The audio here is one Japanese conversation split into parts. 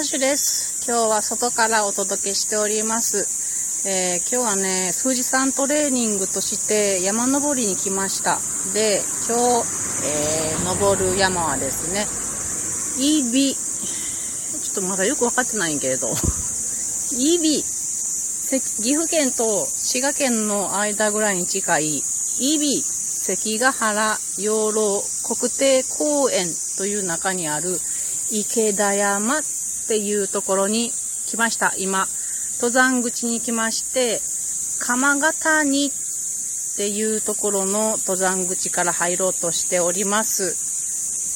ハッシュです。今日は外からお届けしております。えー今日はね、富士山トレーニングとして山登りに来ました。で、今日、えー登る山はですね、EB、ちょっとまだよくわかってないんけれど、EB、せ岐阜県と滋賀県の間ぐらいに近い EB 関ヶ原養老国定公園という中にある池田山っていうところに来ました。今、登山口に来まして、鎌ヶ谷っていうところの登山口から入ろうとしております。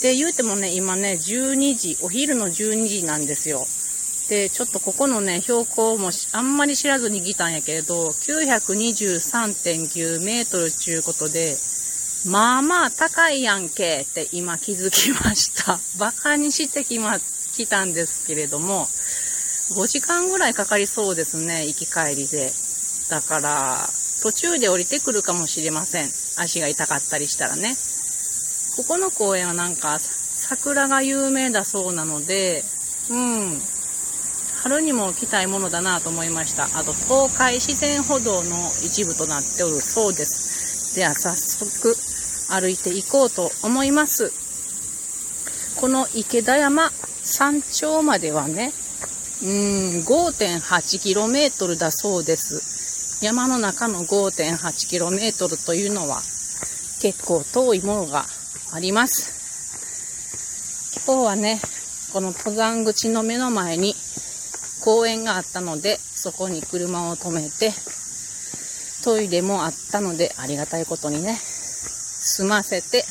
で、言うてもね、今ね、12時、お昼の12時なんですよ。で、ちょっとここのね、標高もあんまり知らずに来たんやけれど、923.9メートルちゅうことで、まあまあ高いやんけって今気づきました。バカにしてきま、来たんですけれども、5時間ぐらいかかりそうですね、行き帰りで。だから、途中で降りてくるかもしれません。足が痛かったりしたらね。ここの公園はなんか、桜が有名だそうなので、うん、春にも来たいものだなと思いました。あと、東海自然歩道の一部となっておるそうです。では、早速、歩いていこうと思います。この池田山山頂まではね、うーん、5.8km だそうです。山の中の 5.8km というのは結構遠いものがあります。今日はね、この登山口の目の前に公園があったので、そこに車を止めて、トイレもあったので、ありがたいことにね、済ませて、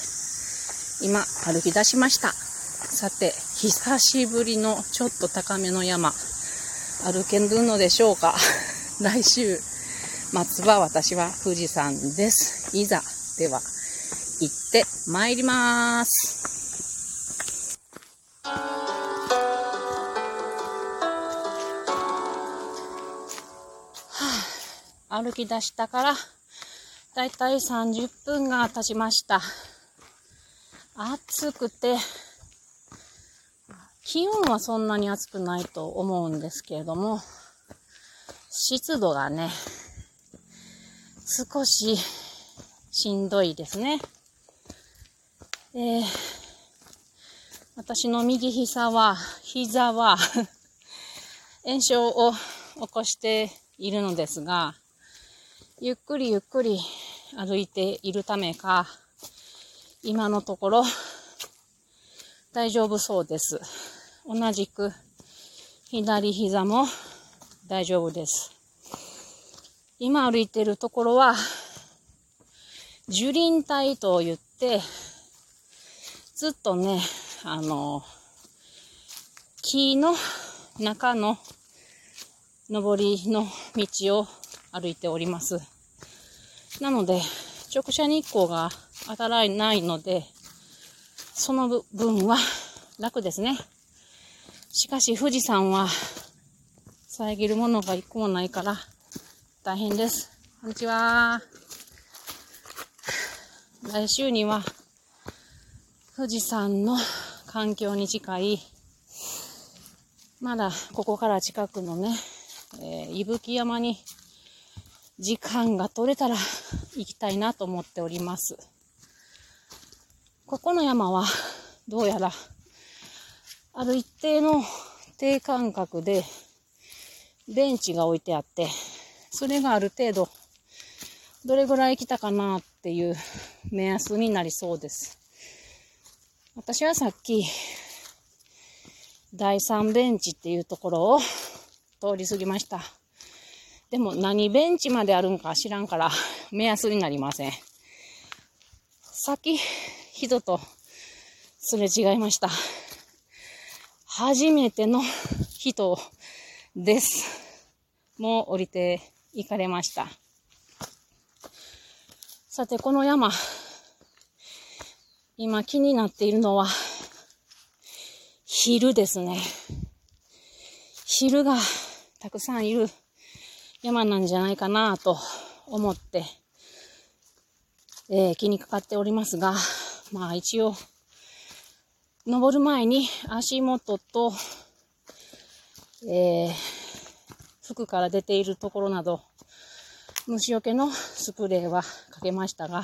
今歩き出しました。さて、久しぶりのちょっと高めの山、歩けるのでしょうか？来週、末は私は富士山です。いざ、では、行って参ります。歩き出したから、だいたい30分が経ちました。暑くて、気温はそんなに暑くないと思うんですけれども、湿度がね、少ししんどいですね。え私の右膝は、膝は 炎症を起こしているのですが、ゆっくりゆっくり歩いているためか、今のところ大丈夫そうです。同じく左膝も大丈夫です。今歩いてるところは樹林帯と言って、ずっとね、あの、木の中の上りの道を歩いております。なので、直射日光が当たらないので、その分は楽ですね。しかし富士山は遮るものが一個もないから大変です。こんにちは。来週には富士山の環境に近い、まだここから近くのね、えー、伊吹山に時間が取れたら行きたいなと思っております。ここの山はどうやらある一定の低間隔でベンチが置いてあって、それがある程度どれぐらい来たかなっていう目安になりそうです。私はさっき第3ベンチっていうところを通り過ぎました。でも何ベンチまであるんか知らんから目安になりません。さっき人とすれ違いました。初めての人です。もう降りて行かれました。さて、この山、今気になっているのは、昼ですね。昼がたくさんいる山なんじゃないかなと思って、えー気にかかっておりますが、まあ一応、登る前に足元とえー、服から出ているところなど、虫除けのスプレーはかけましたが、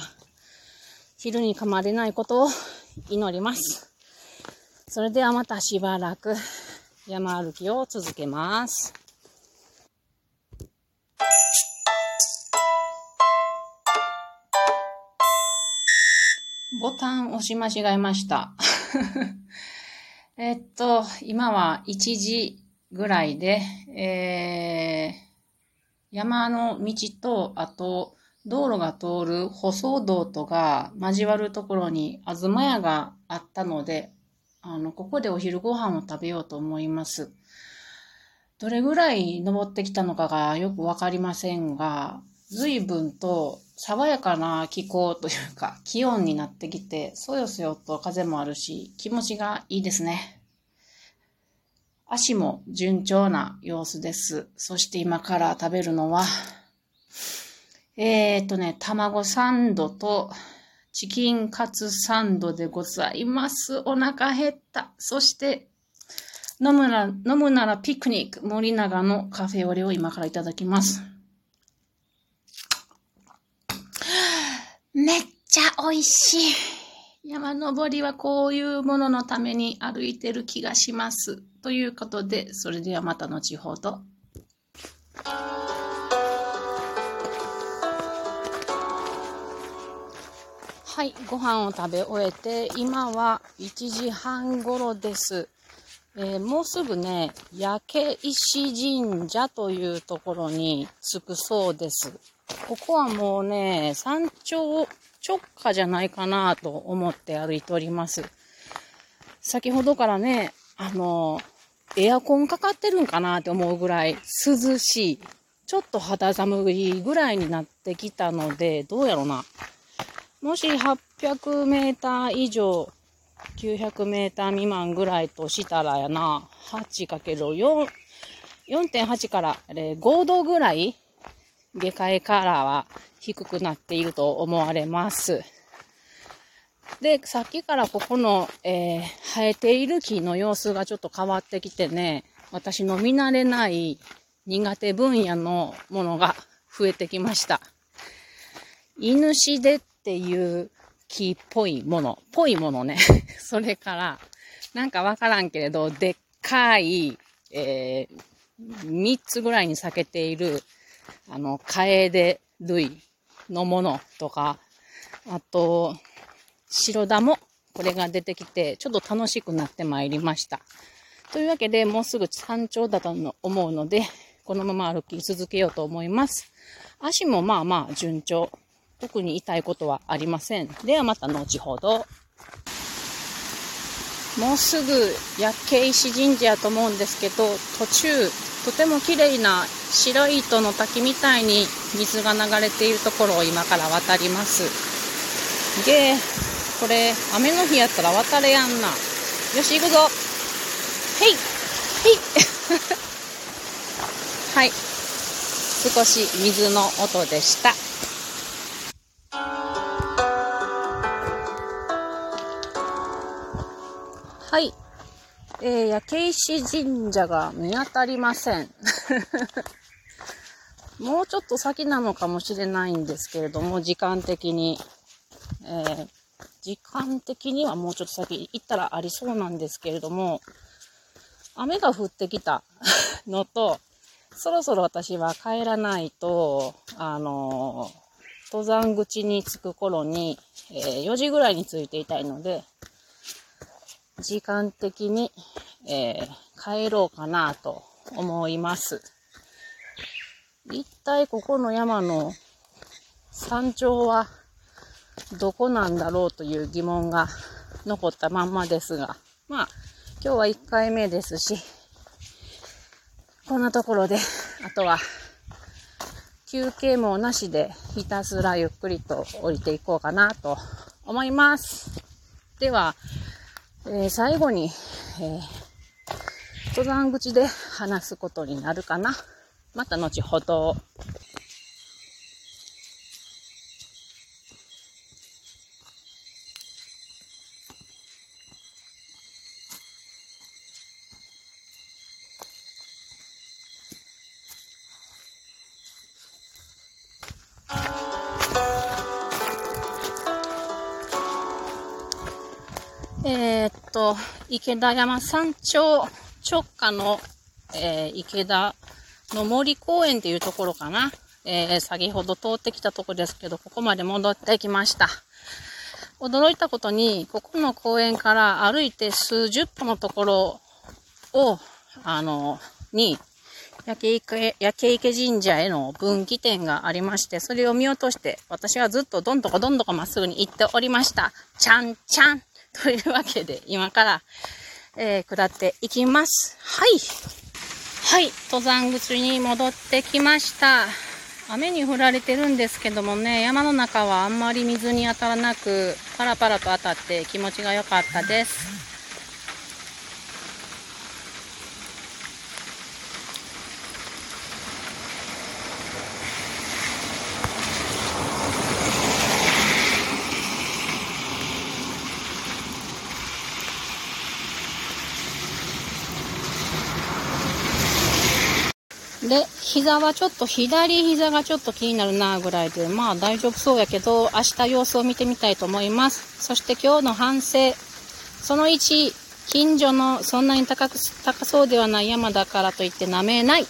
昼に噛まれないことを祈ります。それではまたしばらく山歩きを続けます。ボタン押し間違えました。えっと、今は1時ぐらいで、えー、山の道と、あと、道路が通る舗装道とが交わるところに東屋があったので、あの、ここでお昼ご飯を食べようと思います。どれぐらい登ってきたのかがよくわかりませんが、随分と爽やかな気候というか、気温になってきて、そよそよと風もあるし、気持ちがいいですね。足も順調な様子です。そして今から食べるのは、えー、っとね、卵サンドとチキンカツサンドでございます。お腹減った。そして、飲むなら、飲むならピクニック、森永のカフェオレを今からいただきます。めっちゃ美味しい。山登りはこういうもののために歩いてる気がします。ということで、それではまた後ほど。はい、ご飯を食べ終えて、今は1時半頃です。えー、もうすぐね、焼け石神社というところに着くそうです。ここはもうね、山頂直下じゃないかなと思って歩いております。先ほどからね、あの、エアコンかかってるんかなって思うぐらい涼しい。ちょっと肌寒いぐらいになってきたので、どうやろな。もし800メーター以上、900メーター未満ぐらいとしたらやな、8×4、4.8から5度ぐらい下界からは低くなっていると思われます。で、さっきからここの、えー、生えている木の様子がちょっと変わってきてね、私の見慣れない苦手分野のものが増えてきました。犬しでっていう木っぽいもの、ぽいものね。それから、なんかわからんけれど、でっかい、えー、3つぐらいに裂けている、あの、カエデ類のものとか、あと、白ダモ、これが出てきて、ちょっと楽しくなってまいりました。というわけで、もうすぐ山頂だと思うので、このまま歩き続けようと思います。足もまあまあ順調。特に痛いことはありません。ではまた後ほど。もうすぐ薬系石神社やと思うんですけど、途中、とても綺麗な白い糸の滝みたいに水が流れているところを今から渡ります。で、これ、雨の日やったら渡れやんな。よし、行くぞへいへい はい。少し水の音でした。えー、焼け石神社が見当たりません。もうちょっと先なのかもしれないんですけれども、時間的に、えー、時間的にはもうちょっと先行ったらありそうなんですけれども、雨が降ってきた のと、そろそろ私は帰らないと、あのー、登山口に着く頃に、えー、4時ぐらいに着いていたいので、時間的に、えー、帰ろうかなと思います。一体ここの山の山頂はどこなんだろうという疑問が残ったまんまですが、まあ、今日は1回目ですし、こんなところで、あとは、休憩もなしでひたすらゆっくりと降りていこうかなと思います。では、えー、最後に、えー、登山口で話すことになるかな。また後ほど。えーと、池田山山頂直下の、えー、池田の森公園っていうところかな。えー、先ほど通ってきたとこですけど、ここまで戻ってきました。驚いたことに、ここの公園から歩いて数十歩のところを、あの、に、焼池、焼池神社への分岐点がありまして、それを見落として、私はずっとどんどこどんどこまっすぐに行っておりました。ちゃんちゃん というわけで、今から、えー、下っていきます。はい。はい。登山口に戻ってきました。雨に降られてるんですけどもね、山の中はあんまり水に当たらなく、パラパラと当たって気持ちが良かったです。で、膝はちょっと、左膝がちょっと気になるなぐらいで、まあ大丈夫そうやけど、明日様子を見てみたいと思います。そして今日の反省。その1、近所のそんなに高く、高そうではない山だからといって舐めない。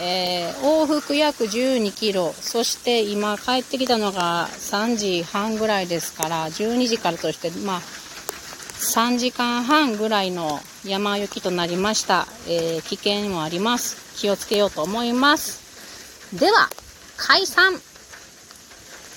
えー、往復約12キロ。そして今帰ってきたのが3時半ぐらいですから、12時からとして、まあ、3時間半ぐらいの山行きとなりました。えー、危険もあります。気をつけようと思います。では、解散